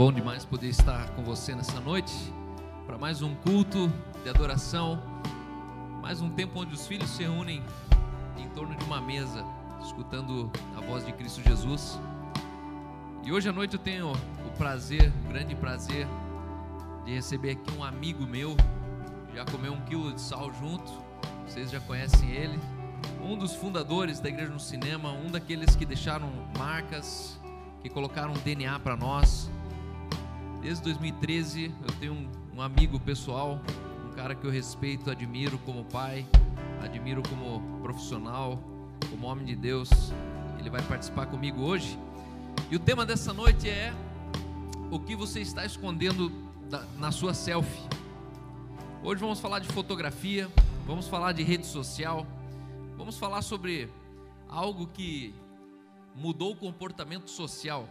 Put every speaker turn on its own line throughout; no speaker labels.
bom demais poder estar com você nessa noite para mais um culto de adoração, mais um tempo onde os filhos se reúnem em torno de uma mesa, escutando a voz de Cristo Jesus. E hoje à noite eu tenho o prazer, o grande prazer, de receber aqui um amigo meu, já comeu um quilo de sal junto, vocês já conhecem ele, um dos fundadores da Igreja no Cinema, um daqueles que deixaram marcas, que colocaram DNA para nós. Desde 2013 eu tenho um, um, amigo pessoal, um cara que eu respeito, admiro como pai, admiro como profissional, como homem de Deus. Ele vai participar comigo hoje. E o tema dessa noite é o que você está escondendo da, na sua selfie. Hoje vamos falar de fotografia, vamos falar de rede social, vamos falar sobre algo que mudou o comportamento social.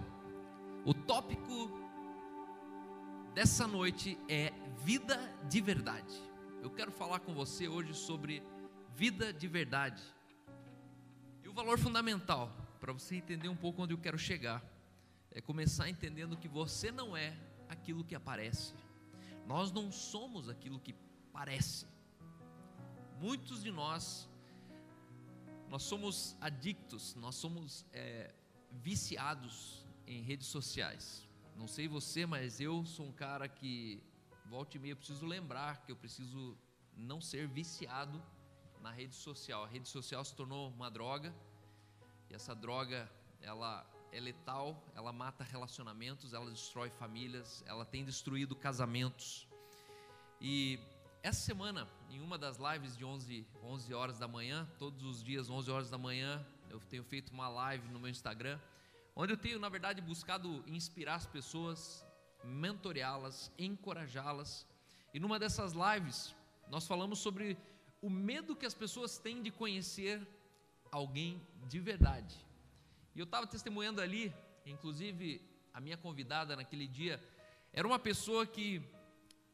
O tópico dessa noite é vida de verdade. Eu quero falar com você hoje sobre vida de verdade. E o valor fundamental, para você entender um pouco onde eu quero chegar, é começar entendendo que você não é aquilo que aparece. Nós não somos aquilo que parece. Muitos de nós, nós somos adictos, nós somos é, viciados em redes sociais. Não sei você, mas eu sou um cara que volta e meia eu preciso lembrar que eu preciso não ser viciado na rede social. A rede social se tornou uma droga e essa droga ela é letal, ela mata relacionamentos, ela destrói famílias, ela tem destruído casamentos. E essa semana, em uma das lives de 11, 11 horas da manhã, todos os dias 11 horas da manhã, eu tenho feito uma live no meu Instagram onde eu tenho, na verdade, buscado inspirar as pessoas, mentoreá-las, encorajá-las. E numa dessas lives, nós falamos sobre o medo que as pessoas têm de conhecer alguém de verdade. E eu estava testemunhando ali, inclusive a minha convidada naquele dia era uma pessoa que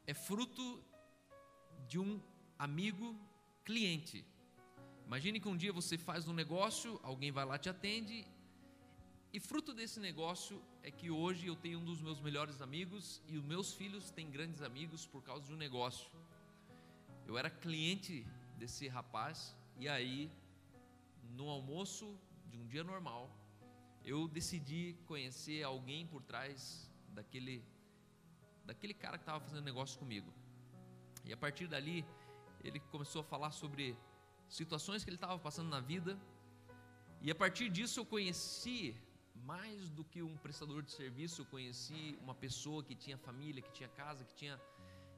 é fruto de um amigo cliente. Imagine que um dia você faz um negócio, alguém vai lá te atende e fruto desse negócio é que hoje eu tenho um dos meus melhores amigos e os meus filhos têm grandes amigos por causa de um negócio. Eu era cliente desse rapaz e aí, no almoço de um dia normal, eu decidi conhecer alguém por trás daquele daquele cara que estava fazendo negócio comigo. E a partir dali, ele começou a falar sobre situações que ele estava passando na vida. E a partir disso eu conheci mais do que um prestador de serviço, eu conheci uma pessoa que tinha família, que tinha casa, que tinha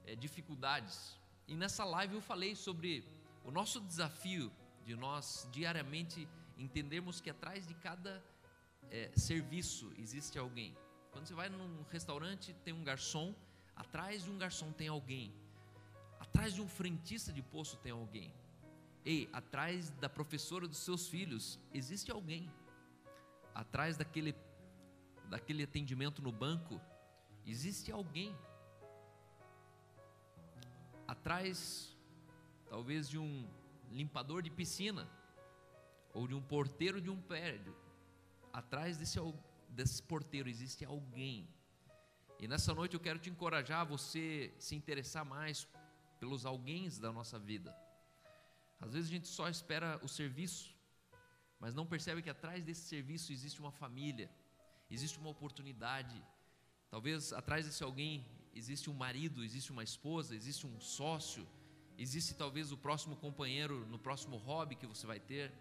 é, dificuldades. E nessa live eu falei sobre o nosso desafio de nós diariamente entendermos que atrás de cada é, serviço existe alguém. Quando você vai num restaurante, tem um garçom, atrás de um garçom tem alguém, atrás de um frentista de poço tem alguém. Ei, atrás da professora dos seus filhos existe alguém atrás daquele, daquele atendimento no banco, existe alguém. Atrás, talvez, de um limpador de piscina, ou de um porteiro de um prédio, atrás desse, desse porteiro existe alguém. E nessa noite eu quero te encorajar a você se interessar mais pelos alguém da nossa vida. Às vezes a gente só espera o serviço, mas não percebe que atrás desse serviço existe uma família, existe uma oportunidade. Talvez atrás desse alguém existe um marido, existe uma esposa, existe um sócio, existe talvez o próximo companheiro no próximo hobby que você vai ter.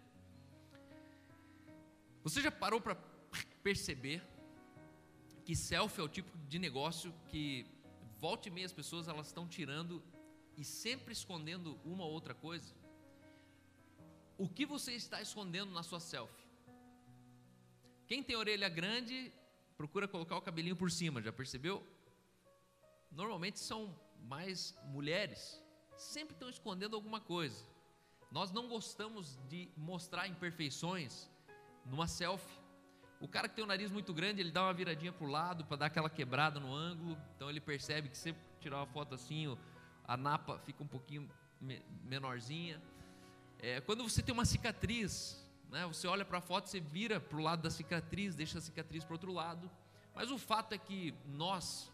Você já parou para perceber que selfie é o tipo de negócio que volta e meia as pessoas elas estão tirando e sempre escondendo uma ou outra coisa? O que você está escondendo na sua selfie? Quem tem orelha grande, procura colocar o cabelinho por cima, já percebeu? Normalmente são mais mulheres, sempre estão escondendo alguma coisa. Nós não gostamos de mostrar imperfeições numa selfie. O cara que tem o nariz muito grande, ele dá uma viradinha para o lado para dar aquela quebrada no ângulo, então ele percebe que se tirar uma foto assim, a napa fica um pouquinho menorzinha. É, quando você tem uma cicatriz, né, você olha para a foto, você vira para o lado da cicatriz, deixa a cicatriz para o outro lado. Mas o fato é que nós,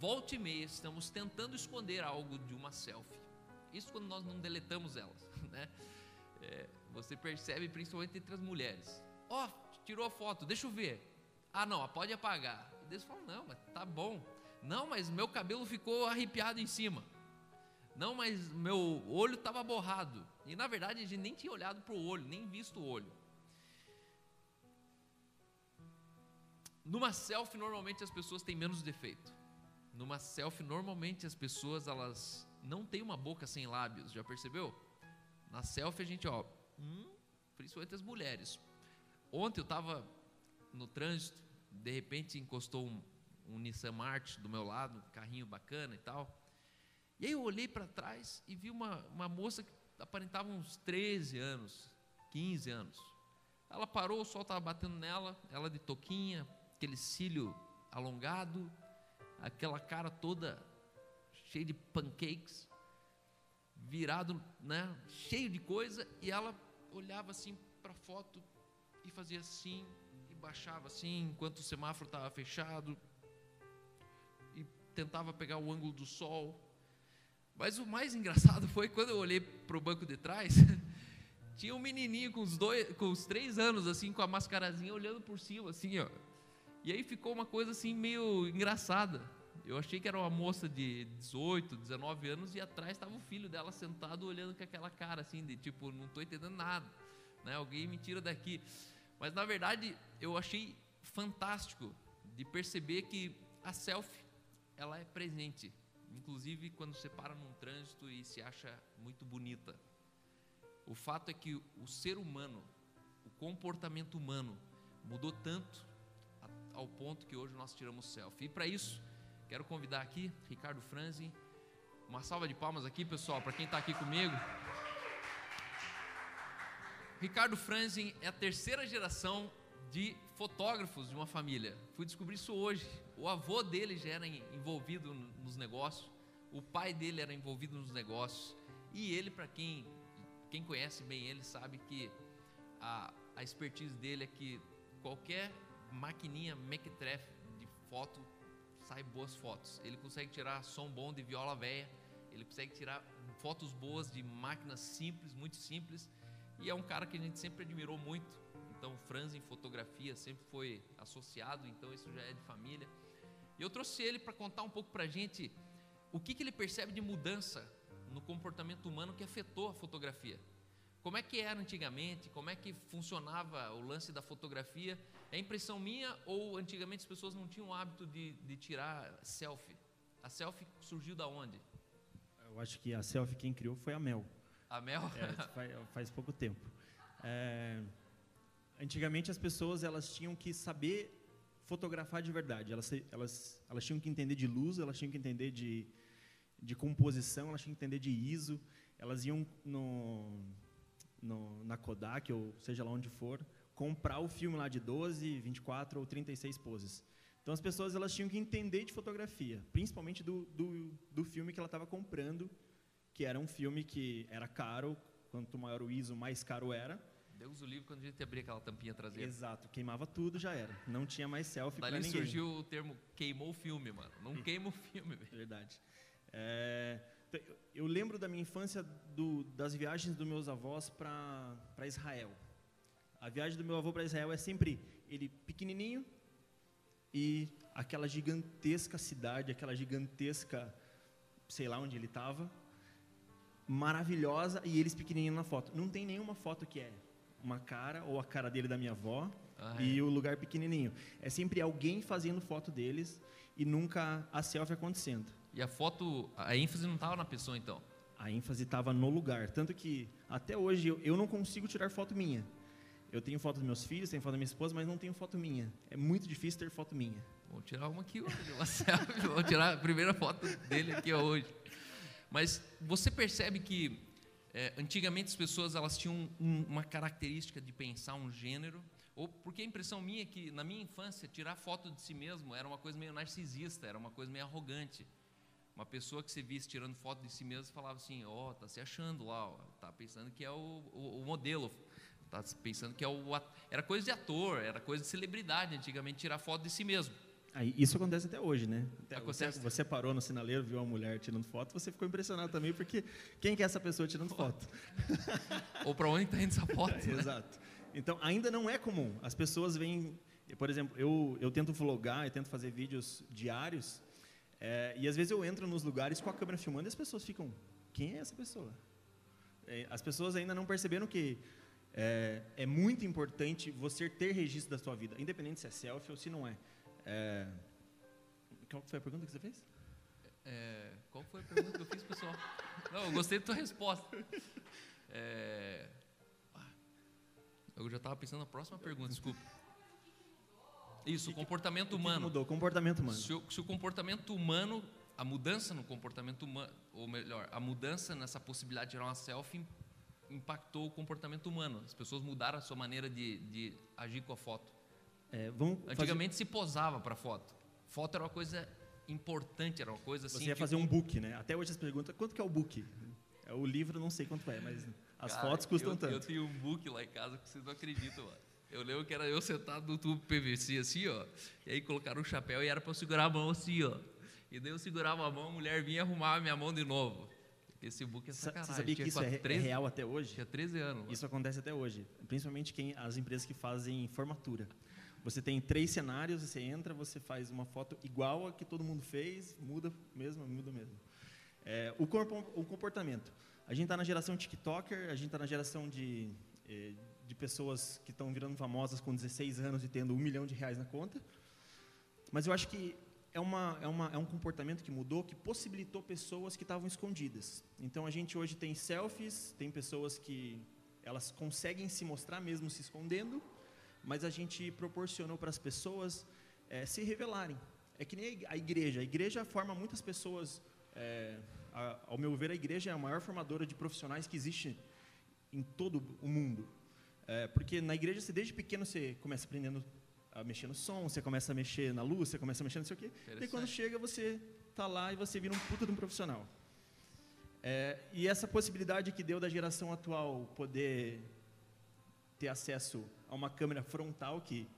volta e meia, estamos tentando esconder algo de uma selfie. Isso quando nós não deletamos elas, né? É, você percebe principalmente entre as mulheres. Ó, oh, tirou a foto, deixa eu ver. Ah, não, pode apagar. E Deus fala, não, mas tá bom. Não, mas meu cabelo ficou arrepiado em cima. Não, mas meu olho estava borrado. E na verdade a gente nem tinha olhado para o olho, nem visto o olho. Numa selfie normalmente as pessoas têm menos defeito. Numa selfie normalmente as pessoas elas não têm uma boca sem lábios, já percebeu? Na selfie a gente ó, hum, principalmente as mulheres. Ontem eu estava no trânsito, de repente encostou um, um Nissan March do meu lado, um carrinho bacana e tal. E aí eu olhei para trás e vi uma, uma moça que aparentava uns 13 anos, 15 anos. Ela parou, o sol estava batendo nela, ela de toquinha, aquele cílio alongado, aquela cara toda cheia de pancakes, virado, né, cheio de coisa, e ela olhava assim para a foto e fazia assim, e baixava assim, enquanto o semáforo estava fechado, e tentava pegar o ângulo do sol. Mas o mais engraçado foi quando eu olhei para o banco de trás, tinha um menininho com os dois, com os três anos, assim, com a mascarazinha olhando por cima, assim, ó. E aí ficou uma coisa assim meio engraçada. Eu achei que era uma moça de 18, 19 anos e atrás estava o filho dela sentado olhando com aquela cara assim de tipo, não estou entendendo nada, né? Alguém me tira daqui. Mas na verdade, eu achei fantástico de perceber que a selfie ela é presente, inclusive quando você para num trânsito e se acha muito bonita. O fato é que o ser humano, o comportamento humano mudou tanto ao ponto que hoje nós tiramos selfie. E para isso, quero convidar aqui Ricardo Franzi. Uma salva de palmas aqui, pessoal, para quem está aqui comigo. Ricardo Franzi é a terceira geração de fotógrafos de uma família. Fui descobrir isso hoje. O avô dele já era envolvido nos negócios, o pai dele era envolvido nos negócios. E ele, para quem, quem conhece bem ele, sabe que a, a expertise dele é que qualquer maquininha mequetrefe de foto, sai boas fotos. Ele consegue tirar som bom de viola velha, ele consegue tirar fotos boas de máquinas simples, muito simples. E é um cara que a gente sempre admirou muito. Então, Franz em fotografia sempre foi associado, então isso já é de família. E eu trouxe ele para contar um pouco para a gente o que, que ele percebe de mudança no comportamento humano que afetou a fotografia. Como é que era antigamente? Como é que funcionava o lance da fotografia? É impressão minha ou antigamente as pessoas não tinham o hábito de, de tirar selfie? A selfie surgiu da onde?
Eu acho que a selfie quem criou foi a Mel.
A Mel?
É, faz, faz, pouco tempo. É, antigamente as pessoas elas tinham que saber fotografar de verdade. Elas, elas, elas tinham que entender de luz, elas tinham que entender de, de composição, elas tinham que entender de ISO. Elas iam no no, na Kodak, ou seja lá onde for, comprar o filme lá de 12, 24 ou 36 poses. Então as pessoas elas tinham que entender de fotografia, principalmente do, do, do filme que ela estava comprando, que era um filme que era caro, quanto maior o ISO, mais caro era.
Deus o livro quando a gente abria aquela tampinha traseira.
Exato, queimava tudo, já era. Não tinha mais selfie para ninguém.
surgiu o termo queimou o filme, mano. Não queima o filme.
Verdade. É, eu lembro da minha infância do, das viagens dos meus avós para Israel. A viagem do meu avô para Israel é sempre ele pequenininho e aquela gigantesca cidade, aquela gigantesca, sei lá onde ele estava, maravilhosa e eles pequenininhos na foto. Não tem nenhuma foto que é uma cara ou a cara dele da minha avó ah, e é. o lugar pequenininho. É sempre alguém fazendo foto deles e nunca a selfie acontecendo.
E a foto, a ênfase não estava na pessoa então?
A ênfase estava no lugar. Tanto que até hoje eu, eu não consigo tirar foto minha. Eu tenho foto dos meus filhos, tenho foto da minha esposa, mas não tenho foto minha. É muito difícil ter foto minha.
Vou tirar uma aqui hoje, uma selfie. Vou tirar a primeira foto dele aqui hoje. Mas você percebe que é, antigamente as pessoas elas tinham um, uma característica de pensar um gênero, ou porque a impressão minha é que na minha infância tirar foto de si mesmo era uma coisa meio narcisista, era uma coisa meio arrogante. Uma pessoa que você visse tirando foto de si mesmo falava assim, ó, oh, tá se achando lá, ó, tá pensando que é o, o, o modelo, tá pensando que é o era coisa de ator, era coisa de celebridade antigamente tirar foto de si mesmo.
Aí, isso acontece até hoje, né? Até
Acontece.
Você, você parou no sinaleiro, viu uma mulher tirando foto, você ficou impressionado também, porque quem que é essa pessoa tirando foto?
Ou para onde está indo essa foto? né?
Exato. Então, ainda não é comum. As pessoas vêm... Por exemplo, eu, eu tento vlogar, eu tento fazer vídeos diários, é, e às vezes eu entro nos lugares com a câmera filmando e as pessoas ficam, quem é essa pessoa? É, as pessoas ainda não perceberam que é, é muito importante você ter registro da sua vida, independente se é selfie ou se não é. É, qual foi a pergunta que você fez?
É, qual foi a pergunta que eu fiz, pessoal? Não, eu gostei da tua resposta. É, ah, eu já estava pensando na próxima pergunta, desculpa. Isso, o comportamento
O que que
humano.
mudou? Comportamento humano.
Se o, se o comportamento humano, a mudança no comportamento humano, ou melhor, a mudança nessa possibilidade de tirar uma selfie impactou o comportamento humano. As pessoas mudaram a sua maneira de, de agir com a foto.
É, vamos fazer-
Antigamente se posava para foto. Foto era uma coisa importante, era uma coisa assim.
Você ia
tipo,
fazer um book, né? Até hoje as perguntas, quanto que é o book? É, O livro não sei quanto é, mas as
Cara,
fotos custam
eu,
tanto.
Eu tenho um book lá em casa que vocês não acreditam, mano. Eu lembro que era eu sentado no tubo PVC assim, ó. E aí colocaram um chapéu e era pra eu segurar a mão assim, ó. E daí eu segurava a mão, a mulher vinha arrumar a minha mão de novo. Esse book é
Sa-
sacanagem.
Você sabia que isso é, re- é
13
real até hoje?
Tinha 13 anos. mano.
Isso acontece até hoje, principalmente quem as empresas que fazem formatura. Você tem três cenários, você entra, você faz uma foto igual a que todo mundo fez, muda mesmo, muda mesmo. É, o, corpo, o comportamento. A gente está na geração TikToker, a gente está na geração de, eh, de pessoas que estão virando famosas com 16 anos e tendo um milhão de reais na conta. Mas eu acho que é, uma, é, uma, é um comportamento que mudou, que possibilitou pessoas que estavam escondidas. Então a gente hoje tem selfies, tem pessoas que elas conseguem se mostrar mesmo se escondendo, mas a gente proporcionou para as pessoas eh, se revelarem. É que nem a igreja. A igreja forma muitas pessoas. eh, a- ao meu ver, a igreja é a maior formadora de profissionais que existe em todo o mundo. Eh, porque na igreja, você, desde pequeno, você começa aprendendo a mexer no som, você começa a mexer na luz, você começa a mexer não sei o quê. E quando chega, você tá lá e você vira um puta de um profissional. É, e essa possibilidade que deu da geração atual poder ter acesso a uma câmera frontal, que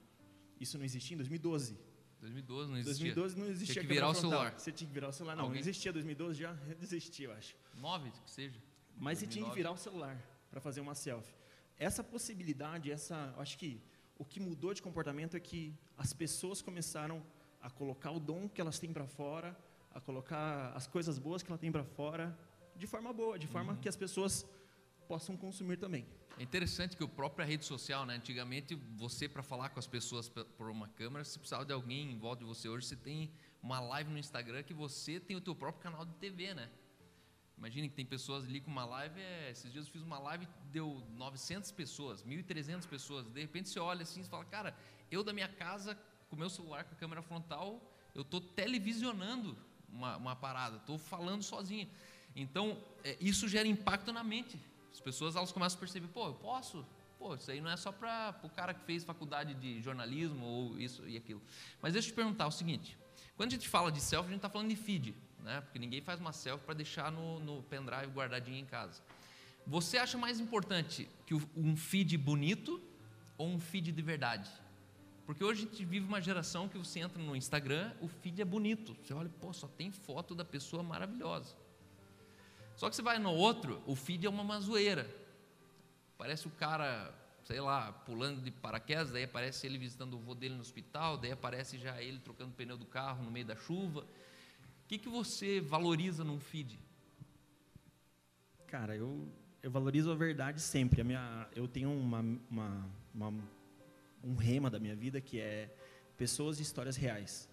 isso não existia em 2012.
2012 não existia.
2012 não existia
Tinha que virar o
frontal.
celular.
Você tinha que virar o celular. Não,
Alguém-
não existia 2012, já desistia, eu acho.
9, que seja.
Mas você tinha que
2009.
virar o celular para fazer uma selfie. Essa possibilidade, essa, eu acho que o que mudou de comportamento é que as pessoas começaram a colocar o dom que elas têm para fora, a colocar as coisas boas que ela tem para fora, de forma boa, de forma
Uhum.
que as pessoas possam consumir também.
É interessante que a própria rede social, né? Antigamente, você para falar com as pessoas pe- por uma câmera, se precisava de alguém em volta de você. Hoje você tem uma live no Instagram que você tem o teu próprio canal de TV, né? Imagine que tem pessoas ali com uma live, é, esses dias eu fiz uma live deu 900 pessoas, 1.300 pessoas. De repente você olha assim e fala, cara, eu da minha casa, com meu celular, com a câmera frontal, eu estou televisionando uma, uma parada, estou falando sozinho. Então, é, isso gera impacto na mente. As pessoas elas começam a perceber, pô, eu posso? Pô, isso aí não é só para o cara que fez faculdade de jornalismo ou isso e aquilo. Mas deixa eu te perguntar o seguinte: quando a gente fala de selfie, a gente está falando de feed, né? Porque ninguém faz uma selfie para deixar no, no pendrive guardadinho em casa. Você acha mais importante que um feed bonito ou um feed de verdade? Porque hoje a gente vive uma geração que você entra no Instagram, o feed é bonito. Você olha, pô, só tem foto da pessoa maravilhosa. Só que você vai no outro, o feed é uma mazoeira. Parece o cara, sei lá, pulando de paraquedas, daí aparece ele visitando o vô dele no hospital, daí aparece já ele trocando o pneu do carro no meio da chuva. O que, que você valoriza num feed?
Cara, eu, eu valorizo a verdade sempre. A minha, eu tenho uma, uma, uma- um rema da minha vida que é pessoas e histórias reais.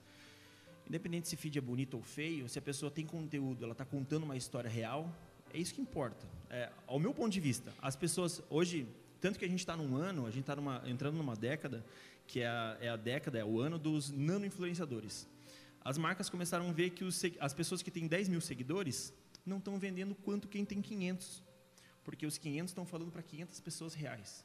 Independente se feed é bonito ou feio, se a pessoa tem conteúdo, ela está contando uma história real, é isso que importa. É, ao meu ponto de vista, as pessoas hoje, tanto que a gente está num ano, a gente está entrando numa década que é a, é a década, é o ano dos nano-influenciadores. As marcas começaram a ver que os, as pessoas que têm 10 mil seguidores não estão vendendo quanto quem tem 500. Porque os 500 estão falando para 500 pessoas reais.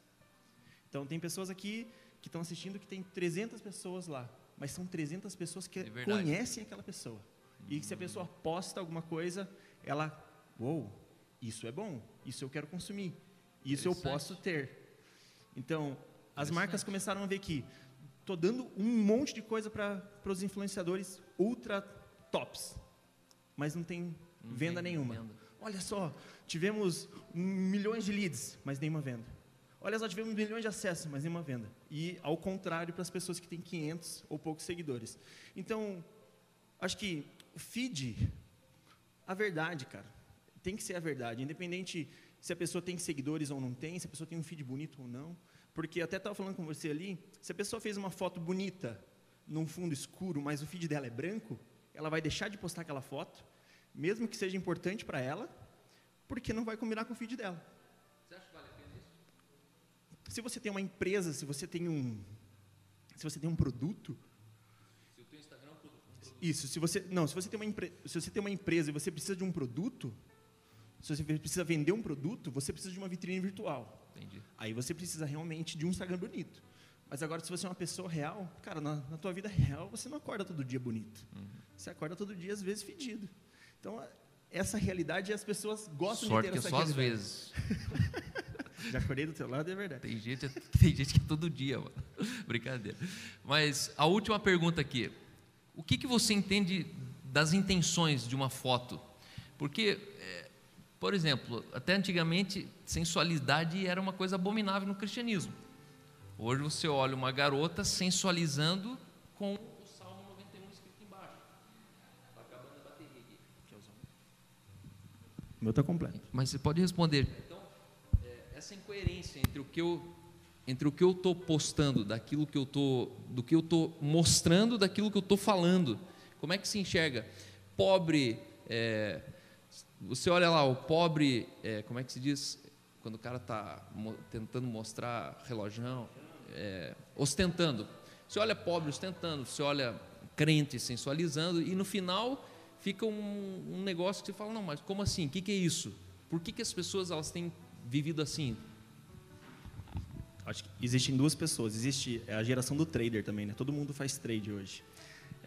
Então, tem pessoas aqui que estão assistindo que tem 300 pessoas lá. Mas são 300 pessoas que
É
conhecem aquela pessoa. E que se a pessoa posta alguma coisa, ela, uou, isso é bom, isso eu quero consumir, isso eu posso ter. Então, as marcas começaram a ver que tô dando um monte de coisa para os influenciadores ultra tops, mas não tem
Não
venda
tem
nenhuma.
venda.
Olha só, tivemos milhões de leads, mas nenhuma venda. Olha só, tivemos milhões de acessos, mas nenhuma venda. E ao contrário para as pessoas que têm 500 ou poucos seguidores. Então, acho que o feed, a verdade, cara, tem que ser a verdade, independente se a pessoa tem seguidores ou não tem, se a pessoa tem um feed bonito ou não. Porque até estava falando com você ali, se a pessoa fez uma foto bonita num fundo escuro, mas o feed dela é branco, ela vai deixar de postar aquela foto, mesmo que seja importante para ela, porque não vai combinar com o feed dela. Se você tem uma empresa, se você tem um, se você tem um produto,
Se o teu Instagram é um produto,
isso. Se você não, se você tem uma empre, se você tem uma empresa e você precisa de um produto, se você precisa vender um produto, você precisa de uma vitrine virtual.
Entendi.
Aí você precisa realmente de um Instagram bonito. Mas agora, se você é uma pessoa real, cara, na, na tua vida real, você não acorda todo dia bonito. Você acorda todo dia, às vezes, fedido. Então, essa realidade, as pessoas gostam
Sorte
de
que
ter
é
essa
só às vezes.
Já acordei do teu lado, é verdade.
Tem gente, tem gente que é todo dia, mano. Brincadeira. Mas a última pergunta aqui. O que, que você entende das intenções de uma foto? Porque, é, por exemplo, até antigamente, sensualidade era uma coisa abominável no cristianismo. Hoje você olha uma garota sensualizando com o Salmo 91 escrito embaixo. Tá acabando a bateria aqui.
O meu tá completo.
Mas você pode responder. Essa incoerência entre o que eu entre o que eu estou postando, daquilo que eu tô, do que eu estou mostrando, daquilo que eu estou falando. Como é que se enxerga? Pobre, é, você olha lá, o pobre, é, como é que se diz? Quando o cara está tentando mostrar relojão, é, ostentando. Você olha pobre ostentando, você olha crente sensualizando, e no final fica um, um negócio que você fala, não, mas como assim? O que, que é isso? Por que, que as pessoas elas têm vivido assim?
Acho que existem duas pessoas. Existe a geração do trader também, né? Todo mundo faz trade hoje.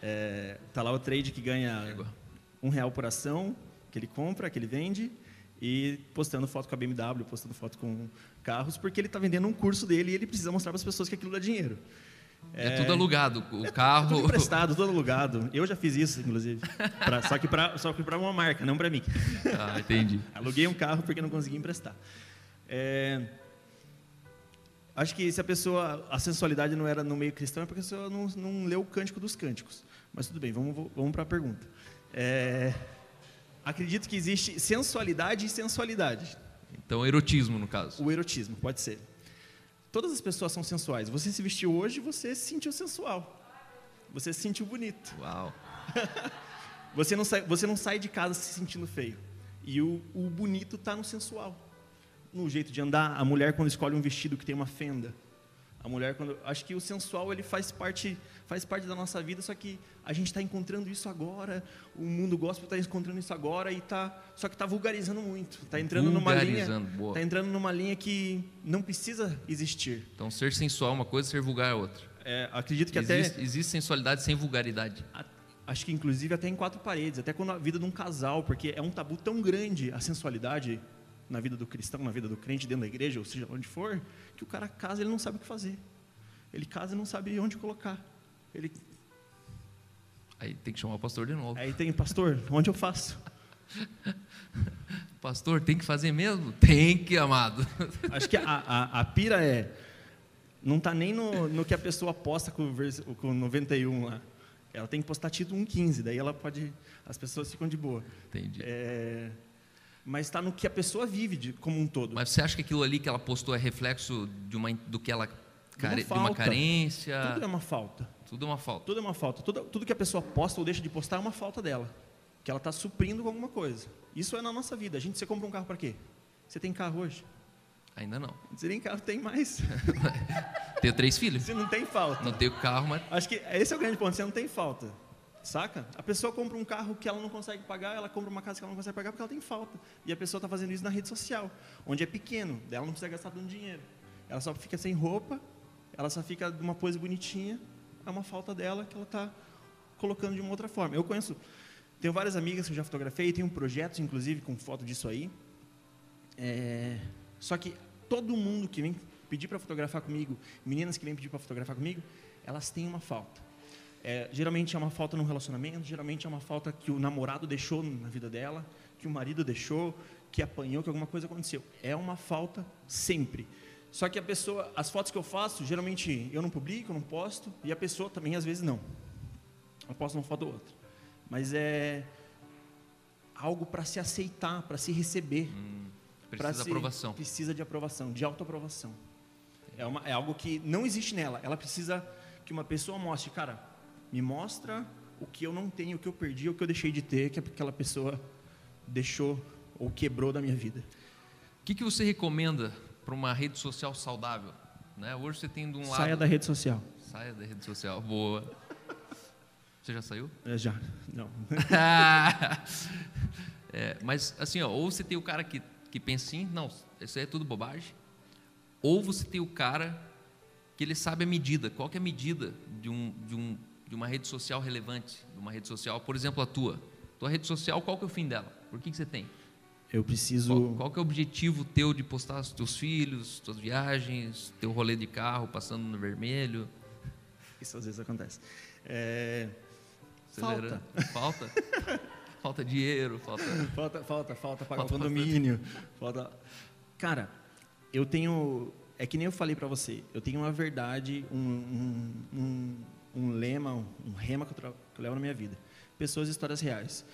É, tá lá o trade que ganha um real por ação, que ele compra, que ele vende, e postando foto com a BMW, postando foto com carros, porque ele está vendendo um curso dele e ele precisa mostrar para as pessoas que aquilo dá dinheiro.
É, tudo alugado, o carro.
Tudo emprestado, tudo alugado. Eu já fiz isso, inclusive. Pra- só que para só que para uma marca, não para mim.
ah, entendi.
Aluguei um carro porque não consegui emprestar. É, acho que se a pessoa, a sensualidade não era no meio cristão, é porque a pessoa não, não leu o Cântico dos Cânticos. Mas tudo bem, vamos, vamos para a pergunta. É, acredito que existe sensualidade e sensualidade.
Então, erotismo, no caso.
O erotismo, pode ser. Todas as pessoas são sensuais. Você se vestiu hoje, você se sentiu sensual. Você se sentiu bonito.
Uau.
Você não sai, você não sai de casa se sentindo feio. E o, o bonito está no sensual. No jeito de andar. A mulher, quando escolhe um vestido que tem uma fenda. A mulher, quando. Acho que o sensual ele faz parte, faz parte da nossa vida, só que a gente está encontrando isso agora. O mundo gospel está encontrando isso agora e tá. Só que está vulgarizando muito. Está entrando numa linha.
Boa.
Está entrando numa linha que não precisa existir.
Então, ser sensual é uma coisa, ser vulgar é outra.
É, acredito que
Existe,
até.
existe sensualidade sem vulgaridade.
A- Acho que inclusive até em quatro paredes, até quando a vida de um casal, porque é um tabu tão grande a sensualidade na vida do cristão, na vida do crente dentro da igreja, ou seja, onde for, que o cara casa ele não sabe o que fazer. Ele casa e não sabe onde colocar. Ele,
Aí tem que chamar o pastor de novo.
aí tem, pastor, onde eu faço?
Pastor, tem que fazer mesmo? Tem que, amado.
Acho que a, a, a pira é. Não está nem no, no que a pessoa posta com o, vers, com o 91 lá. Ela tem que postar título 1,15, daí ela pode. As pessoas ficam de boa.
Entendi.
É, mas está no que a pessoa vive de, como um todo.
Mas você acha que aquilo ali que ela postou é reflexo de uma, do que ela care, de uma
falta.
carência?
Tudo é uma falta.
Tudo é uma falta.
Tudo é uma falta. Tudo, tudo que a pessoa posta ou deixa de postar é uma falta dela. Que ela está suprindo com alguma coisa. Isso é na nossa vida. A gente, você compra um carro para quê? Você tem carro hoje?
Ainda não.
Você tem carro, tem mais.
Tenho três filhos.
Você não tem falta.
Não tenho carro, mas
Acho que esse é o grande ponto. Você não tem falta. Saca? A pessoa compra um carro que ela não consegue pagar, ela compra uma casa que ela não consegue pagar porque ela tem falta. E a pessoa está fazendo isso na rede social, onde é pequeno, ela não precisa gastar tanto dinheiro. Ela só fica sem roupa, ela só fica de uma pose bonitinha, é uma falta dela que ela está colocando de uma outra forma. Eu conheço, tenho várias amigas que eu já fotografei, tenho projetos, inclusive, com foto disso aí. É, só que todo mundo que vem pedir para fotografar comigo, meninas que vêm pedir para fotografar comigo, elas têm uma falta. É, geralmente é uma falta no relacionamento, geralmente é uma falta que o namorado deixou na vida dela, que o marido deixou, que apanhou, que alguma coisa aconteceu. É uma falta sempre. Só que a pessoa, as fotos que eu faço, geralmente eu não publico, eu não posto, e a pessoa também às vezes não. Eu posto uma foto ou outra. Mas é algo para se aceitar, para se receber.
Hum, precisa de aprovação.
Precisa de aprovação, de autoaprovação. É, uma, é algo que não existe nela. Ela precisa que uma pessoa mostre, cara, me mostra o que eu não tenho, o que eu perdi, o que eu deixei de ter, que aquela pessoa deixou ou quebrou da minha vida.
O que, que você recomenda para uma rede social saudável? Né? Hoje você tem de um lado.
Saia da rede social.
Saia da rede social, boa. Você já saiu?
É, já, não.
é, mas assim, ó, ou você tem o cara que, que pensa assim, não, isso aí é tudo bobagem. Ou você tem o cara que ele sabe a medida. Qual que é a medida de, um, de, um, de uma rede social relevante? De uma rede social, por exemplo, a tua. Tua rede social, qual que é o fim dela? Por que, que você tem?
Eu preciso.
Qual, qual, que é o objetivo teu de postar os teus filhos, tuas viagens, teu rolê de carro passando no vermelho?
Isso às vezes acontece. É...
Falta. Falta? falta dinheiro, falta.
Falta, falta, falta pagar falta, o condomínio. Falta. Cara, eu tenho. É que nem eu falei para você. Eu tenho uma verdade, um, um, um, um lema, um rema que eu, que eu levo na minha vida. Pessoas e histórias reais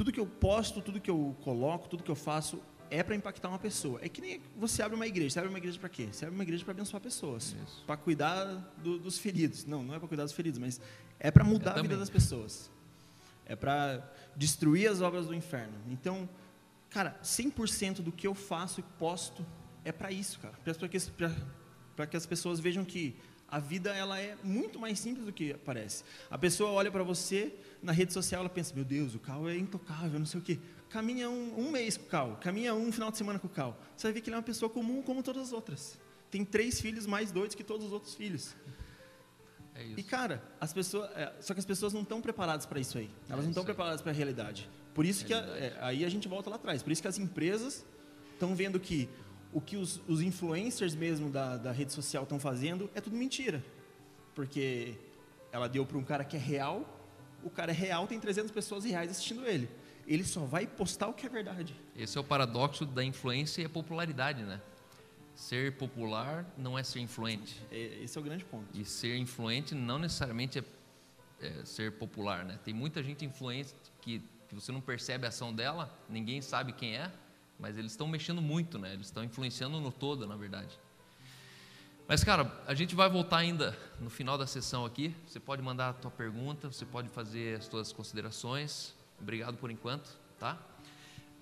tudo que eu posto, tudo que eu coloco, tudo que eu faço é para impactar uma pessoa. É que nem você abre uma igreja. Você abre uma igreja para quê? Você abre uma igreja para abençoar pessoas, para cuidar do, dos feridos. Não, não é para cuidar dos feridos, mas é para mudar a vida das pessoas. É para destruir as obras do inferno. Então, cara, 100% do que eu faço e posto é para isso, cara. Para que, que as pessoas vejam que a vida ela é muito mais simples do que parece. A pessoa olha para você na rede social, ela pensa: meu Deus, o Cal é intocável, não sei o quê. Caminha um, um mês com o Cal, caminha um final de semana com o Cal. Você vai ver que ele é uma pessoa comum como todas as outras. Tem três filhos mais doidos que todos os outros filhos. É e cara, as pessoas, é, só que as pessoas não estão preparadas para isso aí. Elas é não estão preparadas para a realidade. Por isso que a, é, aí a gente volta lá atrás. Por isso que as empresas estão vendo que o que os, os influencers mesmo da, da rede social estão fazendo é tudo mentira. Porque ela deu para um cara que é real, o cara é real, tem 300 pessoas reais assistindo ele. Ele só vai postar o que é verdade.
Esse é o paradoxo da influência e a popularidade, né? Ser popular não é ser influente.
É, esse é o grande ponto.
E ser influente não necessariamente é, é ser popular, né? Tem muita gente influente que, que você não percebe a ação dela, ninguém sabe quem é, mas eles estão mexendo muito, né? Eles estão influenciando no todo, na verdade. Mas, cara, a gente vai voltar ainda no final da sessão aqui. Você pode mandar a tua pergunta, você pode fazer as tuas considerações. Obrigado por enquanto, tá?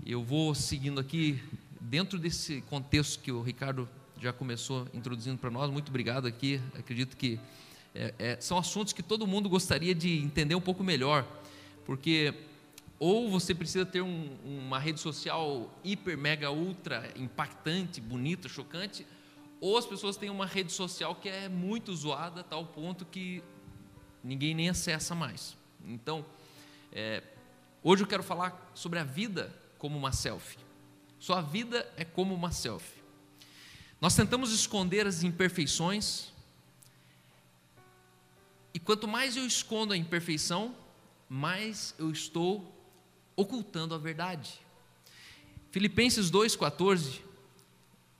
Eu vou seguindo aqui dentro desse contexto que o Ricardo já começou introduzindo para nós. Muito obrigado aqui. Acredito que é, é, são assuntos que todo mundo gostaria de entender um pouco melhor, porque ou você precisa ter um, uma rede social hiper, mega, ultra impactante, bonita, chocante, ou as pessoas têm uma rede social que é muito zoada, a tal ponto que ninguém nem acessa mais. Então, é, hoje eu quero falar sobre a vida como uma selfie. Sua vida é como uma selfie. Nós tentamos esconder as imperfeições, e quanto mais eu escondo a imperfeição, mais eu estou ocultando a verdade. Filipenses 2,14,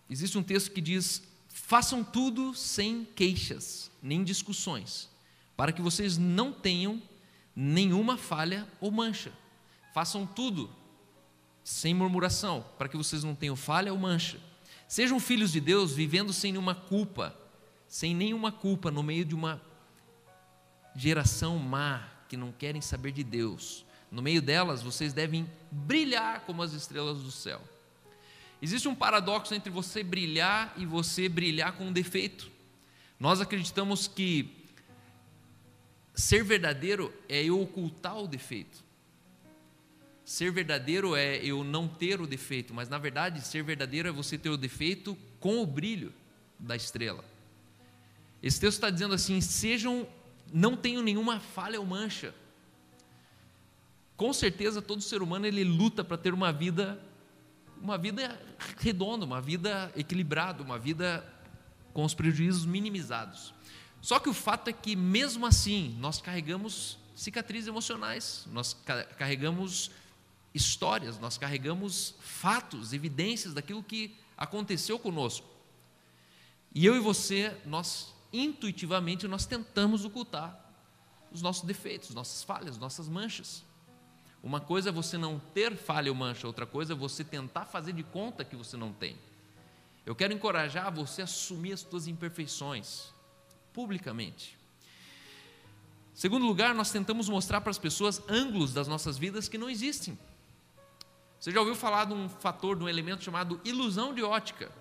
existe um texto que diz: Façam tudo sem queixas, nem discussões, para que vocês não tenham nenhuma falha ou mancha. Façam tudo sem murmuração, para que vocês não tenham falha ou mancha. Sejam filhos de Deus, vivendo sem nenhuma culpa, sem nenhuma culpa no meio de uma geração má que não querem saber de Deus no meio delas, vocês devem brilhar como as estrelas do céu. Existe um paradoxo entre você brilhar e você brilhar com um defeito. Nós acreditamos que ser verdadeiro é eu ocultar o defeito. Ser verdadeiro é eu não ter o defeito, mas na verdade, ser verdadeiro é você ter o defeito com o brilho da estrela. Esse texto está dizendo assim: sejam, não tenham nenhuma falha ou mancha com certeza todo ser humano ele luta para ter uma vida uma vida redonda, uma vida equilibrada, uma vida com os prejuízos minimizados. Só que o fato é que, mesmo assim, nós carregamos cicatrizes emocionais, nós carregamos histórias, nós carregamos fatos, evidências daquilo que aconteceu conosco. E eu e você, nós intuitivamente nós tentamos ocultar os nossos defeitos, nossas falhas, nossas manchas. Uma coisa é você não ter falha ou mancha, outra coisa é você tentar fazer de conta que você não tem. Eu quero encorajar você a assumir as suas imperfeições publicamente. Segundo lugar, nós tentamos mostrar para as pessoas ângulos das nossas vidas que não existem. Você já ouviu falar de um fator, de um elemento chamado ilusão de ótica?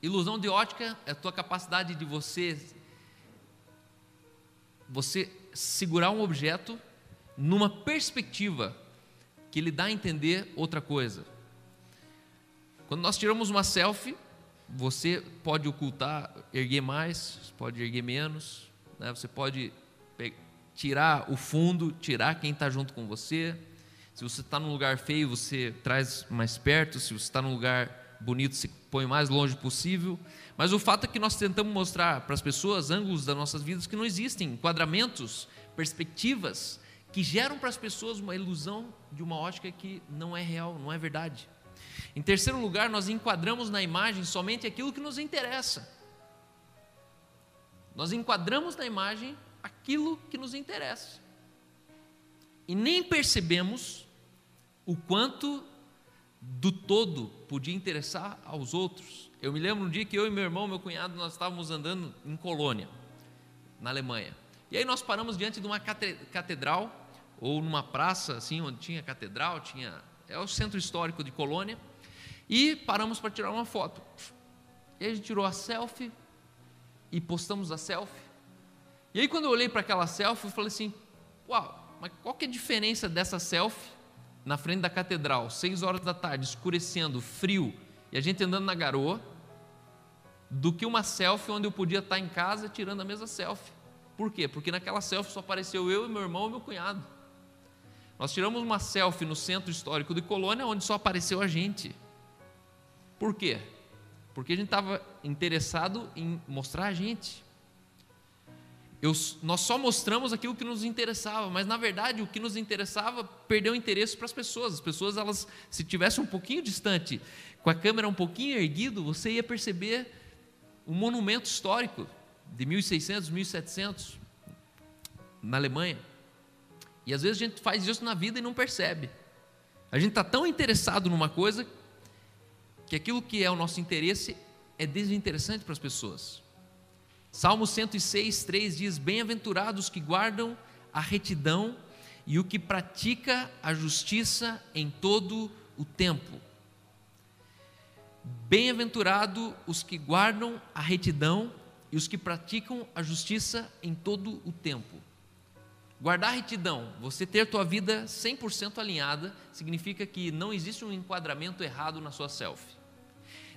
Ilusão de ótica é a tua capacidade de você você segurar um objeto numa perspectiva que lhe dá a entender outra coisa. Quando nós tiramos uma selfie, você pode ocultar, erguer mais, pode erguer menos, né? você pode tirar o fundo, tirar quem está junto com você. Se você está num lugar feio, você traz mais perto, se você está num lugar bonito, se põe mais longe possível. Mas o fato é que nós tentamos mostrar para as pessoas ângulos das nossas vidas que não existem, enquadramentos, perspectivas que geram para as pessoas uma ilusão de uma ótica que não é real, não é verdade. Em terceiro lugar, nós enquadramos na imagem somente aquilo que nos interessa. Nós enquadramos na imagem aquilo que nos interessa. E nem percebemos o quanto do todo podia interessar aos outros. Eu me lembro um dia que eu e meu irmão, meu cunhado, nós estávamos andando em Colônia, na Alemanha. E aí nós paramos diante de uma catedral ou numa praça assim onde tinha catedral, tinha é o centro histórico de Colônia, e paramos para tirar uma foto. E a gente tirou a selfie e postamos a selfie. E aí quando eu olhei para aquela selfie, eu falei assim: "Uau, mas qual que é a diferença dessa selfie na frente da catedral, seis horas da tarde, escurecendo, frio, e a gente andando na garoa, do que uma selfie onde eu podia estar em casa tirando a mesma selfie. Por quê? Porque naquela selfie só apareceu eu e meu irmão e meu cunhado. Nós tiramos uma selfie no centro histórico de Colônia, onde só apareceu a gente. Por quê? Porque a gente estava interessado em mostrar a gente. Eu, nós só mostramos aquilo que nos interessava, mas na verdade o que nos interessava perdeu interesse para as pessoas. As pessoas, elas, se tivessem um pouquinho distante, com a câmera um pouquinho erguido, você ia perceber um monumento histórico de 1600, 1700 na Alemanha. E às vezes a gente faz isso na vida e não percebe. A gente está tão interessado numa coisa que aquilo que é o nosso interesse é desinteressante para as pessoas. Salmo 106, 3 diz: Bem-aventurados que guardam a retidão e o que pratica a justiça em todo o tempo. Bem-aventurado os que guardam a retidão e os que praticam a justiça em todo o tempo. Guardar retidão, você ter tua vida 100% alinhada, significa que não existe um enquadramento errado na sua selfie.